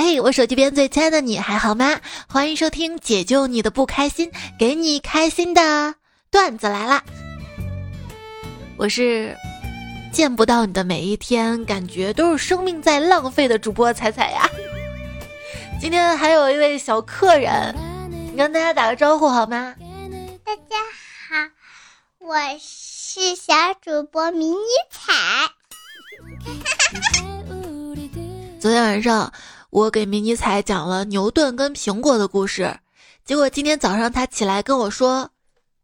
嘿，我手机边最亲爱的你还好吗？欢迎收听解救你的不开心，给你开心的段子来啦！我是见不到你的每一天，感觉都是生命在浪费的主播彩彩呀。今天还有一位小客人，你跟大家打个招呼好吗？大家好，我是小主播迷你彩。昨天晚上我给迷你彩讲了牛顿跟苹果的故事，结果今天早上他起来跟我说：“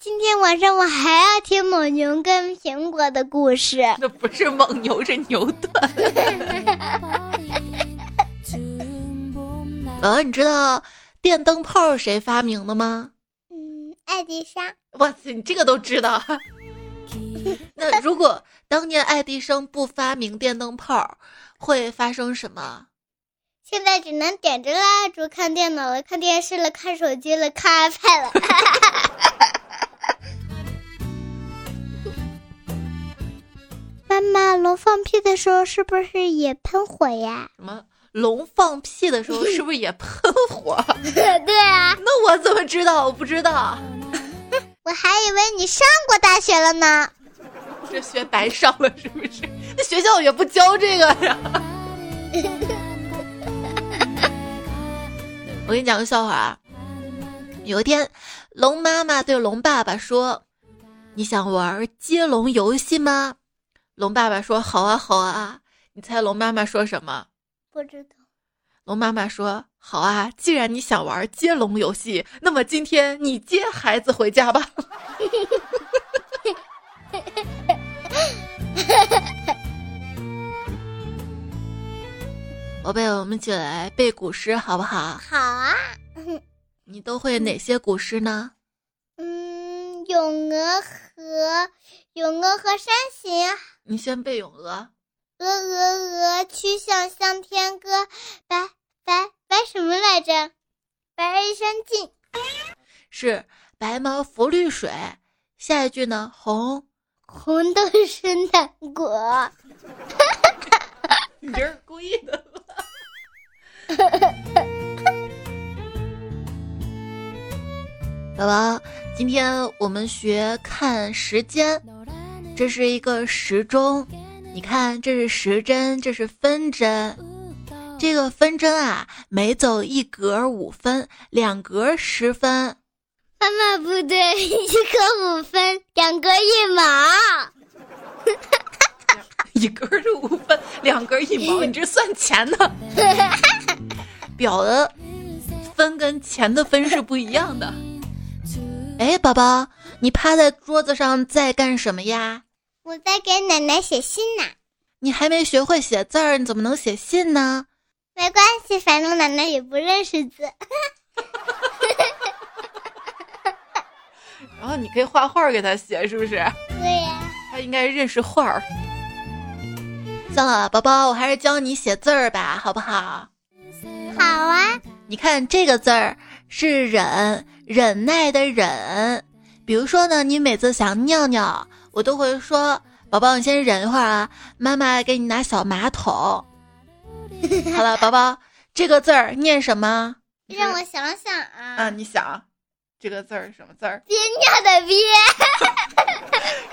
今天晚上我还要听蒙牛跟苹果的故事。”那不是蒙牛，是牛顿。呃你知道电灯泡谁发明的吗？嗯，爱迪生。哇塞，你这个都知道。那如果当年爱迪生不发明电灯泡？会发生什么？现在只能点着蜡烛看电脑了，看电视了，看手机了，看 iPad 了。妈妈，龙放屁的时候是不是也喷火呀？什么？龙放屁的时候是不是也喷火？对啊。那我怎么知道？我不知道。我还以为你上过大学了呢。这学白上了是不是？那学校也不教这个呀。我给你讲个笑话啊。有一天，龙妈妈对龙爸爸说：“你想玩接龙游戏吗？”龙爸爸说：“好啊，好啊。”你猜龙妈妈说什么？不知道。龙妈妈说：“好啊，既然你想玩接龙游戏，那么今天你接孩子回家吧。” 宝贝，我们一起来背古诗好不好？好啊。你都会哪些古诗呢？嗯，《咏鹅》和《咏鹅》和《山行》。你先背《咏鹅》。鹅鹅鹅，曲项向天歌。白白白什么来着？白日山尽。是白毛浮绿水。下一句呢？红。红豆生南国，你这是故意的吧？宝宝，今天我们学看时间，这是一个时钟，你看这是时针，这是分针，这个分针啊，每走一格五分，两格十分。妈妈不对，一格五分，两格一毛。一格是五分，两格一毛，你这算钱呢？表的分跟钱的分是不一样的。哎，宝宝，你趴在桌子上在干什么呀？我在给奶奶写信呢。你还没学会写字儿，你怎么能写信呢？没关系，反正奶奶也不认识字。然后你可以画画给他写，是不是？对呀，他应该认识画儿。算了，宝宝，我还是教你写字儿吧，好不好？好啊。你看这个字儿是忍，忍耐的忍。比如说呢，你每次想尿尿，我都会说：“宝宝，你先忍一会儿啊，妈妈给你拿小马桶。”好了，宝宝，这个字儿念什么？让我想想啊。啊，你想。这个字儿什么字儿？憋尿的憋，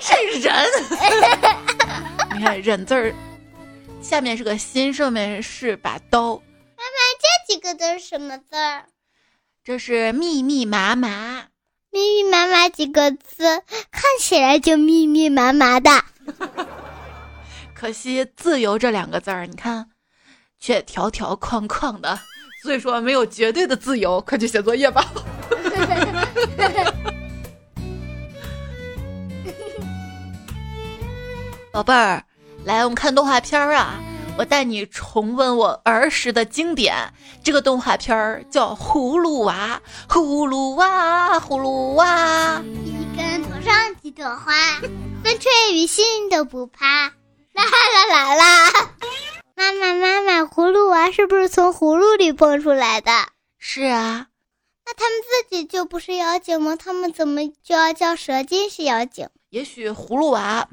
是人。你看忍字儿，下面是个心，上面是把刀。几个字是什么字儿？这是密密麻麻。密密麻麻几个字，看起来就密密麻麻的。可惜自由这两个字儿，你看，却条条框框的。所以说没有绝对的自由，快去写作业吧。宝贝儿，来，我们看动画片儿啊！我带你重温我儿时的经典。这个动画片儿叫《葫芦娃》，葫芦娃，葫芦娃，一根头上几朵花，风吹雨淋都不怕，啦啦啦啦！妈妈妈妈，葫芦娃是不是从葫芦里蹦出来的？是啊。那他们自己就不是妖精吗？他们怎么就要叫蛇精是妖精？也许葫芦娃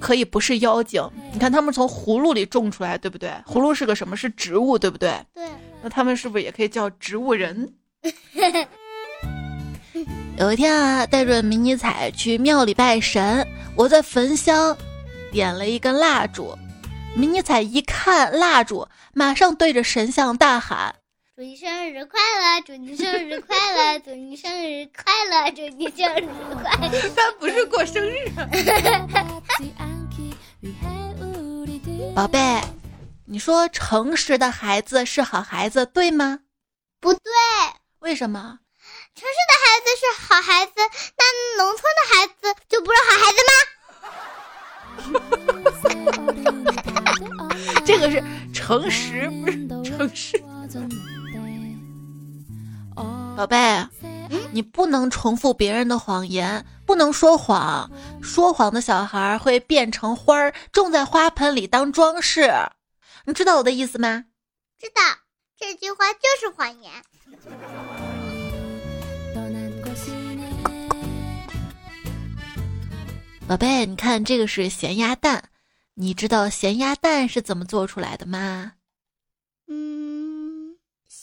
可以不是妖精。你看他们从葫芦里种出来，对不对？葫芦是个什么？是植物，对不对？对。那他们是不是也可以叫植物人？有一天啊，带着迷你彩去庙里拜神，我在焚香，点了一根蜡烛。迷你彩一看蜡烛，马上对着神像大喊：“祝你生日快乐！祝你生日快乐！祝你生日快乐！祝你生日快乐！” 他不是过生日。宝贝，你说诚实的孩子是好孩子，对吗？不对，为什么？城市的孩子是好孩子，那农村的孩子就不是好孩子吗？这个是诚实，不是诚实。宝贝，你不能重复别人的谎言，不能说谎。说谎的小孩会变成花儿，种在花盆里当装饰。你知道我的意思吗？知道，这句话就是谎言。宝贝，你看这个是咸鸭蛋，你知道咸鸭蛋是怎么做出来的吗？嗯，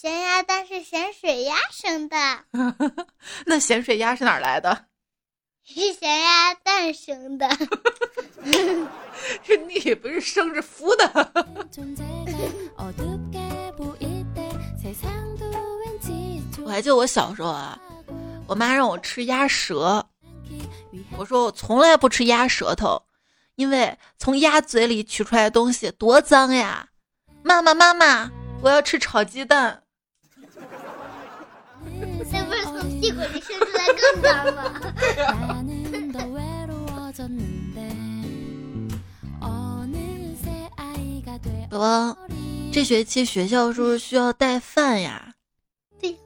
咸鸭蛋是咸水鸭生的。那咸水鸭是哪来的？是咸鸭蛋生的。是你不是生是孵的。我还记得我小时候啊，我妈让我吃鸭舌。我说我从来不吃鸭舌头，因为从鸭嘴里取出来的东西多脏呀！妈妈妈妈，我要吃炒鸡蛋。屁股里伸出来更脏吗？宝宝，这学期学校是不是需要带饭呀？对。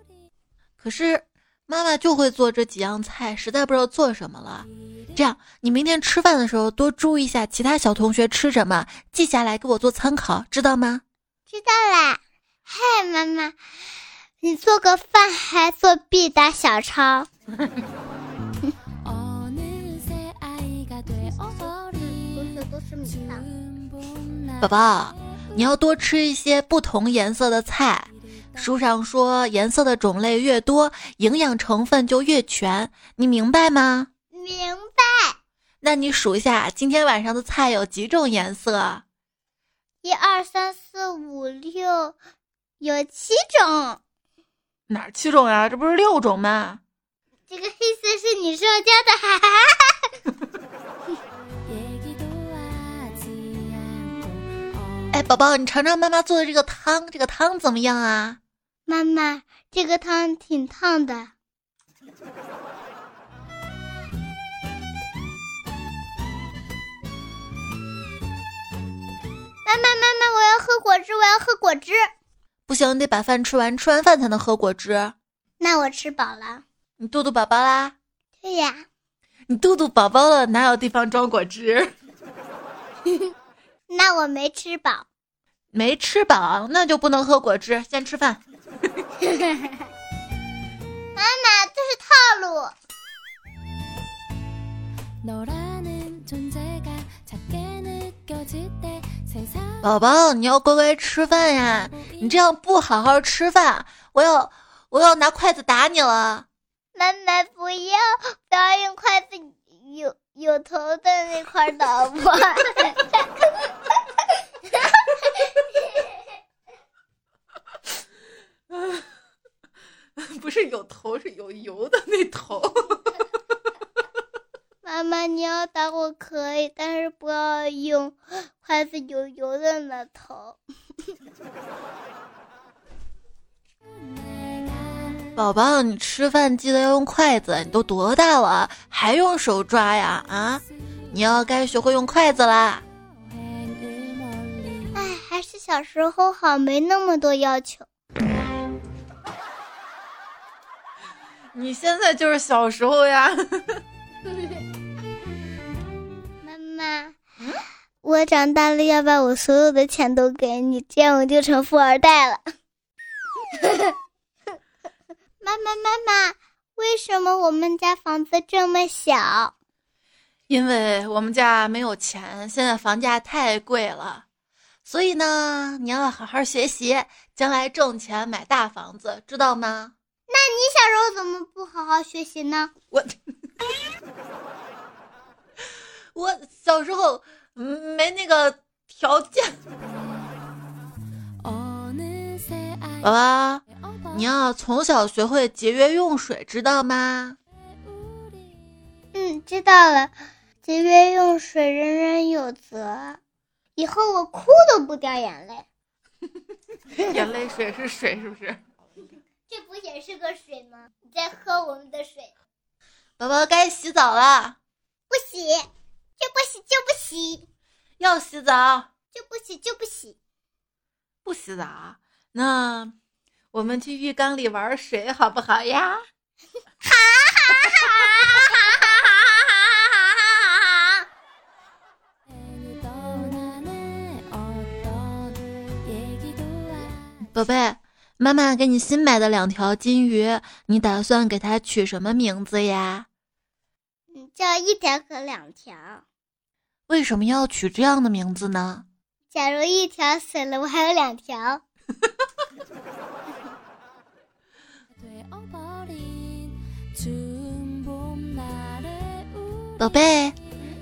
可是。妈妈就会做这几样菜，实在不知道做什么了。这样，你明天吃饭的时候多注意一下其他小同学吃什么，记下来给我做参考，知道吗？知道啦。嗨，妈妈，你做个饭还作弊打小抄。宝宝，你要多吃一些不同颜色的菜。书上说，颜色的种类越多，营养成分就越全，你明白吗？明白。那你数一下，今天晚上的菜有几种颜色？一二三四五六，有七种。哪七种呀？这不是六种吗？这个黑色是你说加的哈。哎，宝宝，你尝尝妈妈做的这个汤，这个汤怎么样啊？妈妈，这个汤挺烫的。妈妈，妈妈，我要喝果汁，我要喝果汁。不行，你得把饭吃完，吃完饭才能喝果汁。那我吃饱了。你肚肚宝宝啦？对呀。你肚肚宝宝了，哪有地方装果汁？那我没吃饱。没吃饱，那就不能喝果汁，先吃饭。妈妈，这是套路。宝宝，你要乖乖吃饭呀！你这样不好好吃饭，我要我要拿筷子打你了。妈妈，不要不要用筷子有有头的那块打我。不是有头，是有油的那头。妈妈，你要打我可以，但是不要用筷子有油的那头。宝宝，你吃饭记得要用筷子。你都多大了，还用手抓呀？啊！你要该学会用筷子啦。哎，还是小时候好，没那么多要求。你现在就是小时候呀，妈妈，我长大了要把我所有的钱都给你，这样我就成富二代了。妈妈，妈妈，为什么我们家房子这么小？因为我们家没有钱，现在房价太贵了，所以呢，你要好好学习，将来挣钱买大房子，知道吗？那你小时候怎么不好好学习呢？我我小时候没那个条件。宝宝，你要从小学会节约用水，知道吗？嗯，知道了。节约用水，人人有责。以后我哭都不掉眼泪。眼泪水是水，是不是？这不也是个水吗？你在喝我们的水。宝宝该洗澡了。不洗，就不洗，就不洗。要洗澡，就不洗，就不洗。不洗澡，那我们去浴缸里玩水好不好呀？宝贝，妈妈给你新买的两条金鱼，你打算给它取什么名字呀？嗯，叫一条和两条。为什么要取这样的名字呢？假如一条死了，我还有两条。宝贝，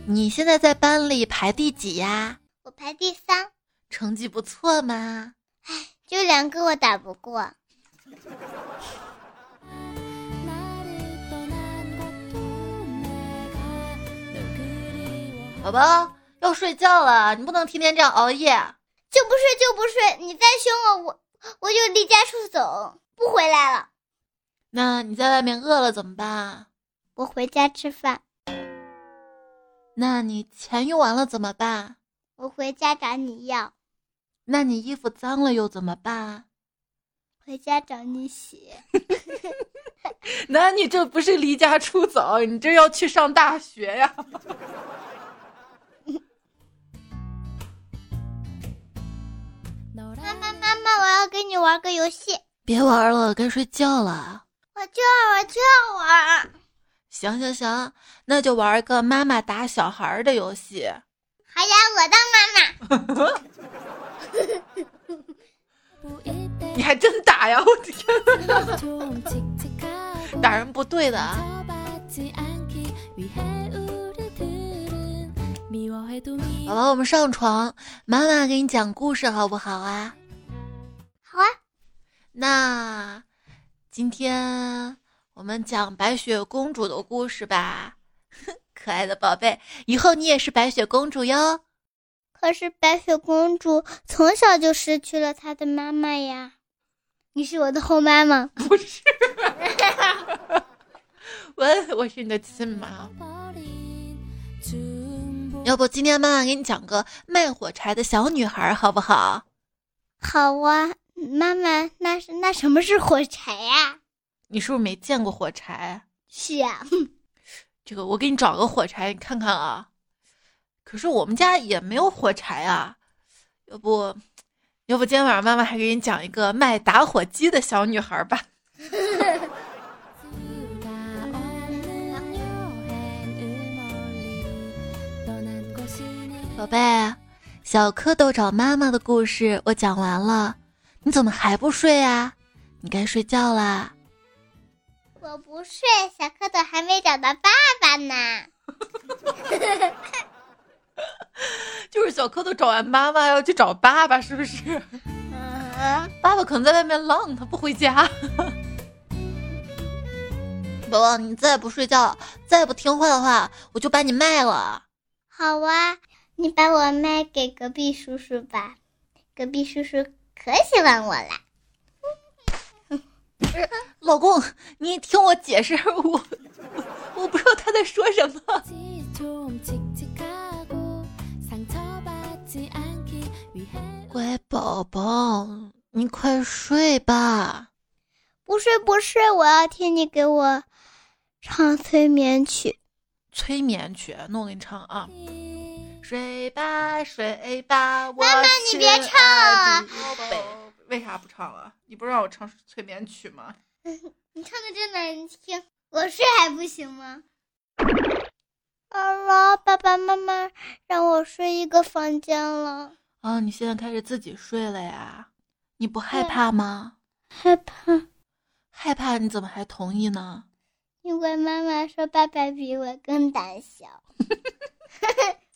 你现在在班里排第几呀？我排第三，成绩不错嘛。唉。就两个我打不过，宝宝要睡觉了，你不能天天这样熬夜。就不睡就不睡，你再凶我，我我就离家出走，不回来了。那你在外面饿了怎么办？我回家吃饭。那你钱用完了怎么办？我回家找你要。那你衣服脏了又怎么办？回家找你洗。那你这不是离家出走，你这要去上大学呀！妈妈妈妈，我要跟你玩个游戏。别玩了，该睡觉了。我就要玩，就要玩。行行行，那就玩个妈妈打小孩的游戏。好呀，我当妈妈。你还真打呀！我的天，打人不对的啊！宝宝，我们上床，妈妈给你讲故事好不好啊？好啊。那今天我们讲白雪公主的故事吧。可爱的宝贝，以后你也是白雪公主哟。可是白雪公主从小就失去了她的妈妈呀！你是我的后妈吗？不是，我我是你的亲妈。要不今天妈妈给你讲个卖火柴的小女孩好不好？好啊，妈妈，那是那什么是火柴呀？你是不是没见过火柴？是啊，这个我给你找个火柴，你看看啊。可是我们家也没有火柴啊，要不，要不今天晚上妈妈还给你讲一个卖打火机的小女孩吧。宝贝，小蝌蚪找妈妈的故事我讲完了，你怎么还不睡啊？你该睡觉啦。我不睡，小蝌蚪还没找到爸爸呢。就是小蝌蚪找完妈妈要去找爸爸，是不是？爸爸可能在外面浪，他不回家。宝宝，你再不睡觉，再不听话的话，我就把你卖了。好啊，你把我卖给隔壁叔叔吧，隔壁叔叔可喜欢我了。老公，你听我解释，我我不知道他在说什么。乖宝宝，你快睡吧。不睡不睡，我要听你给我唱催眠曲。催眠曲，那我给你唱啊。睡吧睡吧，妈妈你别唱了。为啥不唱了？你不让我唱催眠曲吗？你唱的真难听，我睡还不行吗？姥姥，爸爸妈妈让我睡一个房间了。啊，你现在开始自己睡了呀？你不害怕吗？害怕，害怕？你怎么还同意呢？因为妈妈说爸爸比我更胆小。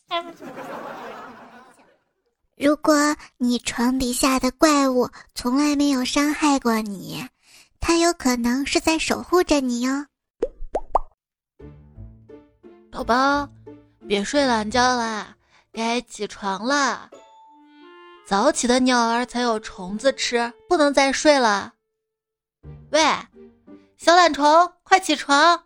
如果你床底下的怪物从来没有伤害过你，它有可能是在守护着你哟。宝宝，别睡懒觉啦，该起床了。早起的鸟儿才有虫子吃，不能再睡了。喂，小懒虫，快起床！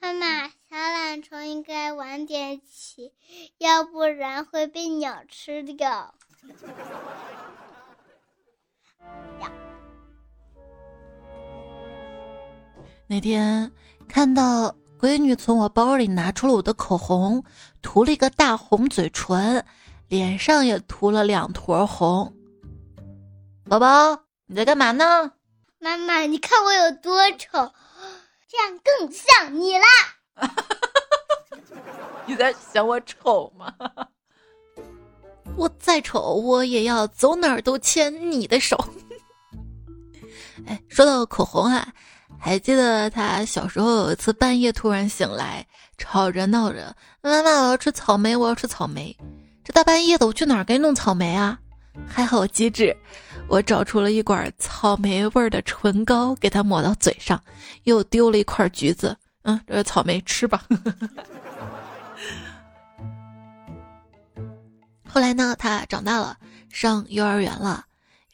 妈妈，小懒虫应该晚点起，要不然会被鸟吃掉。那天看到闺女从我包里拿出了我的口红，涂了一个大红嘴唇，脸上也涂了两坨红。宝宝，你在干嘛呢？妈妈，你看我有多丑，这样更像你啦！哈 你在嫌我丑吗？我再丑，我也要走哪儿都牵你的手。哎，说到口红啊，还记得他小时候有一次半夜突然醒来，吵着闹着：“妈妈，我要吃草莓，我要吃草莓。”这大半夜的，我去哪儿给你弄草莓啊？还好机智，我找出了一管草莓味儿的唇膏，给他抹到嘴上，又丢了一块橘子。嗯，这个草莓吃吧。后来呢，他长大了，上幼儿园了。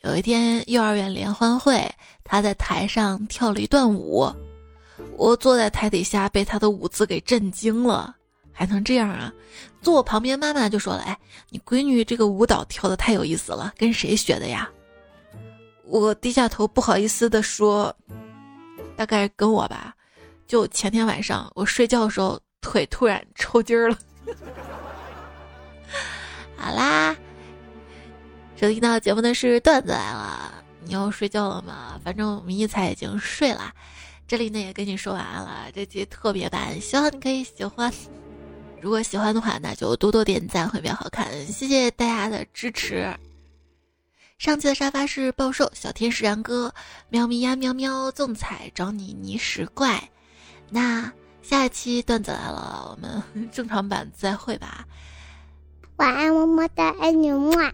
有一天幼儿园联欢会，他在台上跳了一段舞，我坐在台底下被他的舞姿给震惊了。还能这样啊？坐我旁边妈妈就说了：“哎，你闺女这个舞蹈跳的太有意思了，跟谁学的呀？”我低下头不好意思的说：“大概跟我吧。”就前天晚上我睡觉的时候腿突然抽筋儿了。好啦，收听到节目的是段子来了，你要睡觉了吗？反正我们一彩已经睡了，这里呢也跟你说完了，这期特别版，希望你可以喜欢。如果喜欢的话，那就多多点赞会比较好看。谢谢大家的支持。上期的沙发是暴瘦小天使然哥，喵咪呀喵喵，纵彩找你泥石怪。那下一期段子来了，我们正常版再会吧。晚安，么么哒，爱你么。